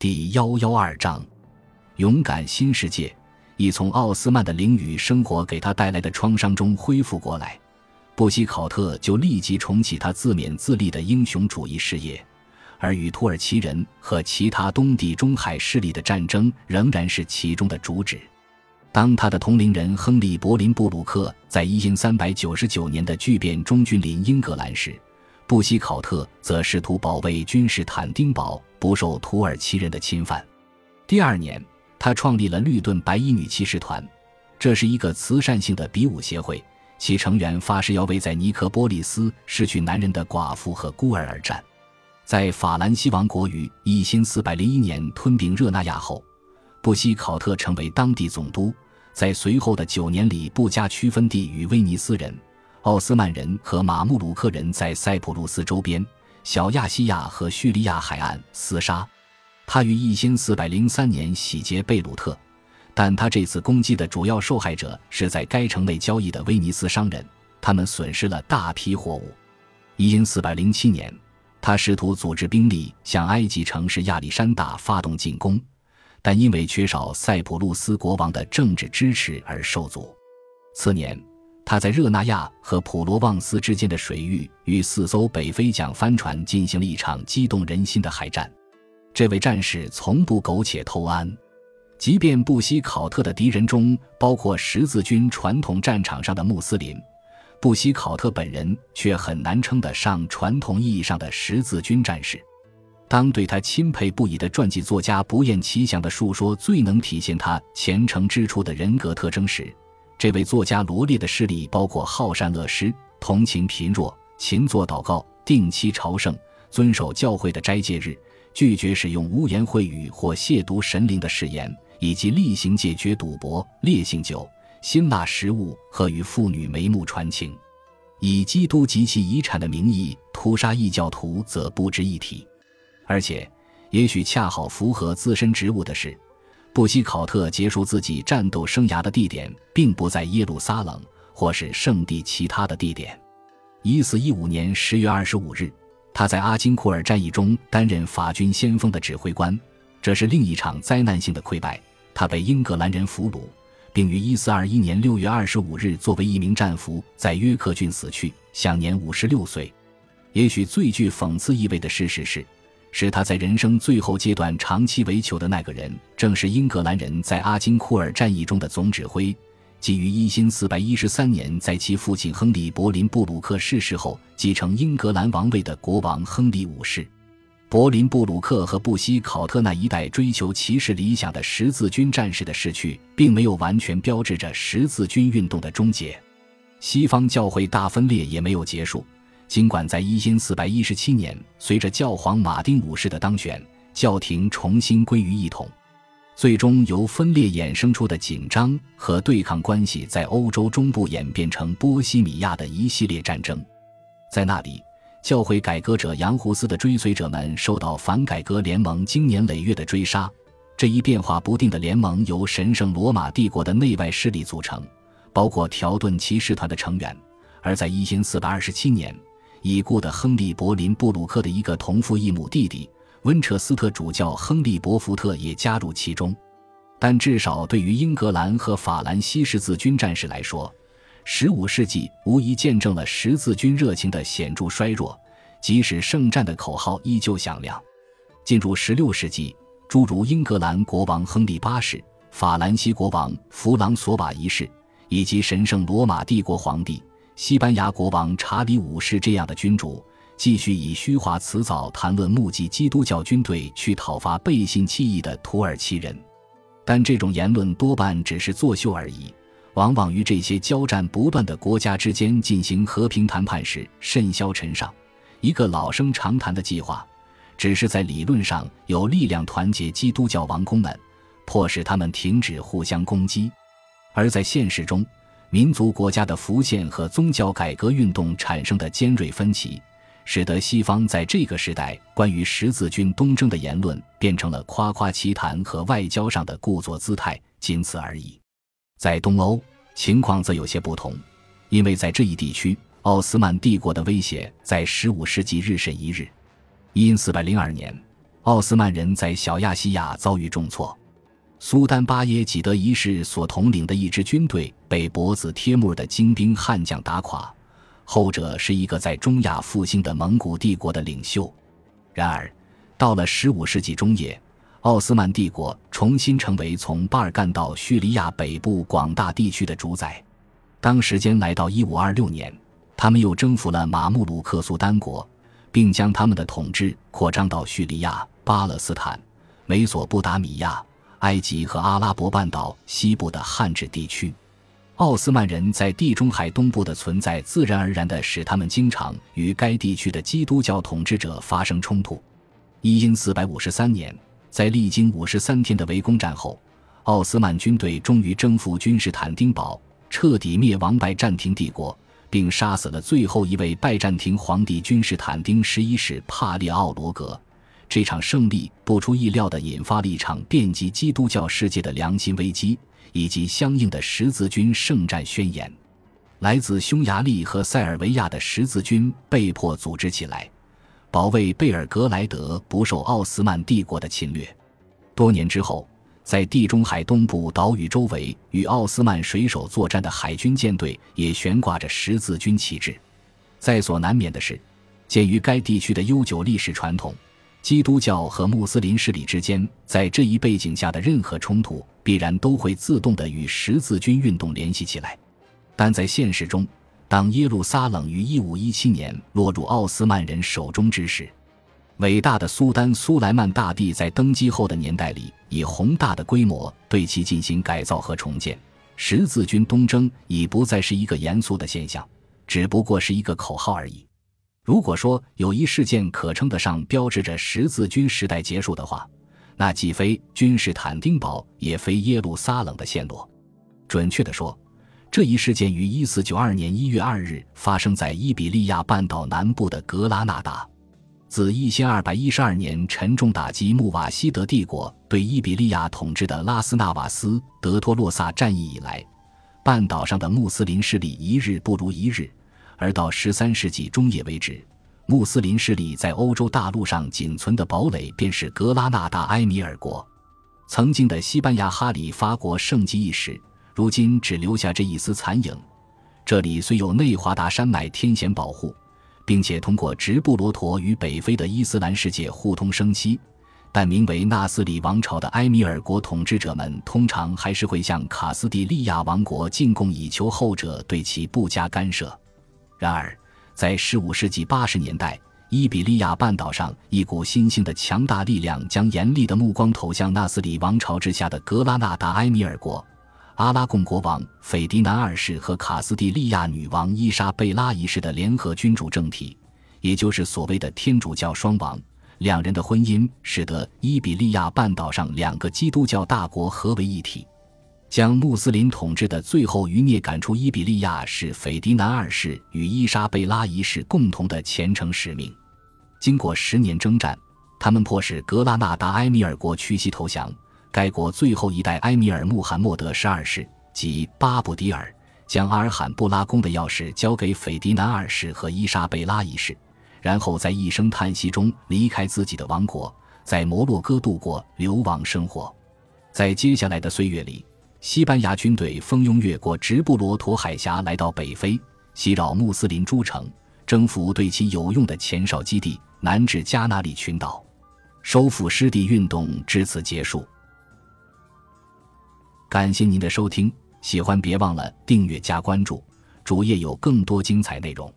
第幺幺二章，勇敢新世界。已从奥斯曼的囹圄生活给他带来的创伤中恢复过来，布希考特就立即重启他自勉自立的英雄主义事业，而与土耳其人和其他东地中海势力的战争仍然是其中的主旨。当他的同龄人亨利·柏林布鲁克在一因三百九十九年的巨变中君临英格兰时，布希考特则试图保卫君士坦丁堡不受土耳其人的侵犯。第二年。他创立了绿盾白衣女骑士团，这是一个慈善性的比武协会，其成员发誓要为在尼科波利斯失去男人的寡妇和孤儿而战。在法兰西王国于一千四百零一年吞并热那亚后，布希考特成为当地总督。在随后的九年里，不加区分地与威尼斯人、奥斯曼人和马穆鲁克人在塞浦路斯周边、小亚细亚和叙利亚海岸厮杀。他于一千四百零三年洗劫贝鲁特，但他这次攻击的主要受害者是在该城内交易的威尼斯商人，他们损失了大批货物。一千四百零七年，他试图组织兵力向埃及城市亚历山大发动进攻，但因为缺少塞浦路斯国王的政治支持而受阻。次年，他在热那亚和普罗旺斯之间的水域与四艘北非桨帆船进行了一场激动人心的海战。这位战士从不苟且偷安，即便布希考特的敌人中包括十字军传统战场上的穆斯林，布希考特本人却很难称得上传统意义上的十字军战士。当对他钦佩不已的传记作家不厌其详地述说最能体现他虔诚之处的人格特征时，这位作家罗列的事例包括好善乐施、同情贫弱、勤做祷告、定期朝圣、遵守教会的斋戒日。拒绝使用污言秽语或亵渎神灵的誓言，以及例行戒绝赌博、烈性酒、辛辣食物和与妇女眉目传情，以基督及其遗产的名义屠杀异教徒则不值一提。而且，也许恰好符合自身职务的是，布希考特结束自己战斗生涯的地点并不在耶路撒冷或是圣地其他的地点。一四一五年十月二十五日。他在阿金库尔战役中担任法军先锋的指挥官，这是另一场灾难性的溃败。他被英格兰人俘虏，并于1421年6月25日作为一名战俘在约克郡死去，享年56岁。也许最具讽刺意味的事实是，使他在人生最后阶段长期为囚的那个人，正是英格兰人在阿金库尔战役中的总指挥。即于一四四百一十三年，在其父亲亨利·柏林布鲁克逝世后，继承英格兰王位的国王亨利五世。柏林布鲁克和布希考特那一代追求骑士理想的十字军战士的逝去，并没有完全标志着十字军运动的终结。西方教会大分裂也没有结束，尽管在一四百一十七年，随着教皇马丁五世的当选，教廷重新归于一统。最终由分裂衍生出的紧张和对抗关系，在欧洲中部演变成波西米亚的一系列战争。在那里，教会改革者杨胡斯的追随者们受到反改革联盟经年累月的追杀。这一变化不定的联盟由神圣罗马帝国的内外势力组成，包括条顿骑士团的成员。而在一千四百二十七年，已故的亨利·柏林布鲁克的一个同父异母弟弟。温彻斯特主教亨利·伯福特也加入其中，但至少对于英格兰和法兰西十字军战士来说，15世纪无疑见证了十字军热情的显著衰弱，即使圣战的口号依旧响亮。进入16世纪，诸如英格兰国王亨利八世、法兰西国王弗朗索瓦一世，以及神圣罗马帝国皇帝、西班牙国王查理五世这样的君主。继续以虚华辞藻谈论目击基督教军队去讨伐背信弃义的土耳其人，但这种言论多半只是作秀而已，往往与这些交战不断的国家之间进行和平谈判时甚嚣尘上。一个老生常谈的计划，只是在理论上有力量团结基督教王公们，迫使他们停止互相攻击；而在现实中，民族国家的浮现和宗教改革运动产生的尖锐分歧。使得西方在这个时代关于十字军东征的言论变成了夸夸其谈和外交上的故作姿态，仅此而已。在东欧，情况则有些不同，因为在这一地区，奥斯曼帝国的威胁在15世纪日甚一日。因402年，奥斯曼人在小亚细亚遭遇重挫，苏丹巴耶济德一世所统领的一支军队被博子帖木儿的精兵悍将打垮。后者是一个在中亚复兴的蒙古帝国的领袖。然而，到了15世纪中叶，奥斯曼帝国重新成为从巴尔干到叙利亚北部广大地区的主宰。当时间来到1526年，他们又征服了马穆鲁克苏丹国，并将他们的统治扩张到叙利亚、巴勒斯坦、美索不达米亚、埃及和阿拉伯半岛西部的汉治地区。奥斯曼人在地中海东部的存在，自然而然地使他们经常与该地区的基督教统治者发生冲突。一因四百五十三年。在历经五十三天的围攻战后，奥斯曼军队终于征服君士坦丁堡，彻底灭亡拜占庭帝国，并杀死了最后一位拜占庭皇帝君士坦丁十一世帕列奥罗格。这场胜利不出意料地引发了一场遍及基督教世界的良心危机，以及相应的十字军圣战宣言。来自匈牙利和塞尔维亚的十字军被迫组织起来。保卫贝尔格莱德不受奥斯曼帝国的侵略。多年之后，在地中海东部岛屿周围与奥斯曼水手作战的海军舰队也悬挂着十字军旗帜。在所难免的是，鉴于该地区的悠久历史传统，基督教和穆斯林势力之间在这一背景下的任何冲突，必然都会自动的与十字军运动联系起来。但在现实中，当耶路撒冷于一五一七年落入奥斯曼人手中之时，伟大的苏丹苏莱曼大帝在登基后的年代里，以宏大的规模对其进行改造和重建。十字军东征已不再是一个严肃的现象，只不过是一个口号而已。如果说有一事件可称得上标志着十字军时代结束的话，那既非君士坦丁堡，也非耶路撒冷的陷落。准确地说。这一事件于一四九二年一月二日发生在伊比利亚半岛南部的格拉纳达。自一千二百一十二年沉重打击穆瓦希德帝国对伊比利亚统治的拉斯纳瓦斯德托洛萨战役以来，半岛上的穆斯林势力一日不如一日。而到十三世纪中叶为止，穆斯林势力在欧洲大陆上仅存的堡垒便是格拉纳达埃米尔国。曾经的西班牙哈里发国盛极一时。如今只留下这一丝残影。这里虽有内华达山脉天险保护，并且通过直布罗陀与北非的伊斯兰世界互通生息，但名为纳斯里王朝的埃米尔国统治者们通常还是会向卡斯蒂利亚王国进贡，以求后者对其不加干涉。然而，在15世纪80年代，伊比利亚半岛上一股新兴的强大力量将严厉的目光投向纳斯里王朝之下的格拉纳达埃米尔国。阿拉贡国王斐迪南二世和卡斯蒂利亚女王伊莎贝拉一世的联合君主政体，也就是所谓的天主教双王。两人的婚姻使得伊比利亚半岛上两个基督教大国合为一体，将穆斯林统治的最后余孽赶出伊比利亚，是斐迪南二世与伊莎贝拉一世共同的虔诚使命。经过十年征战，他们迫使格拉纳达埃米尔国屈膝投降。该国最后一代埃米尔穆罕默德十二世即巴布迪尔将阿尔罕布拉宫的钥匙交给斐迪南二世和伊莎贝拉一世，然后在一声叹息中离开自己的王国，在摩洛哥度过流亡生活。在接下来的岁月里，西班牙军队蜂拥越过直布罗陀海峡，来到北非，袭扰穆斯林诸城，征服对其有用的前哨基地，南至加那利群岛，收复失地运动至此结束。感谢您的收听，喜欢别忘了订阅加关注，主页有更多精彩内容。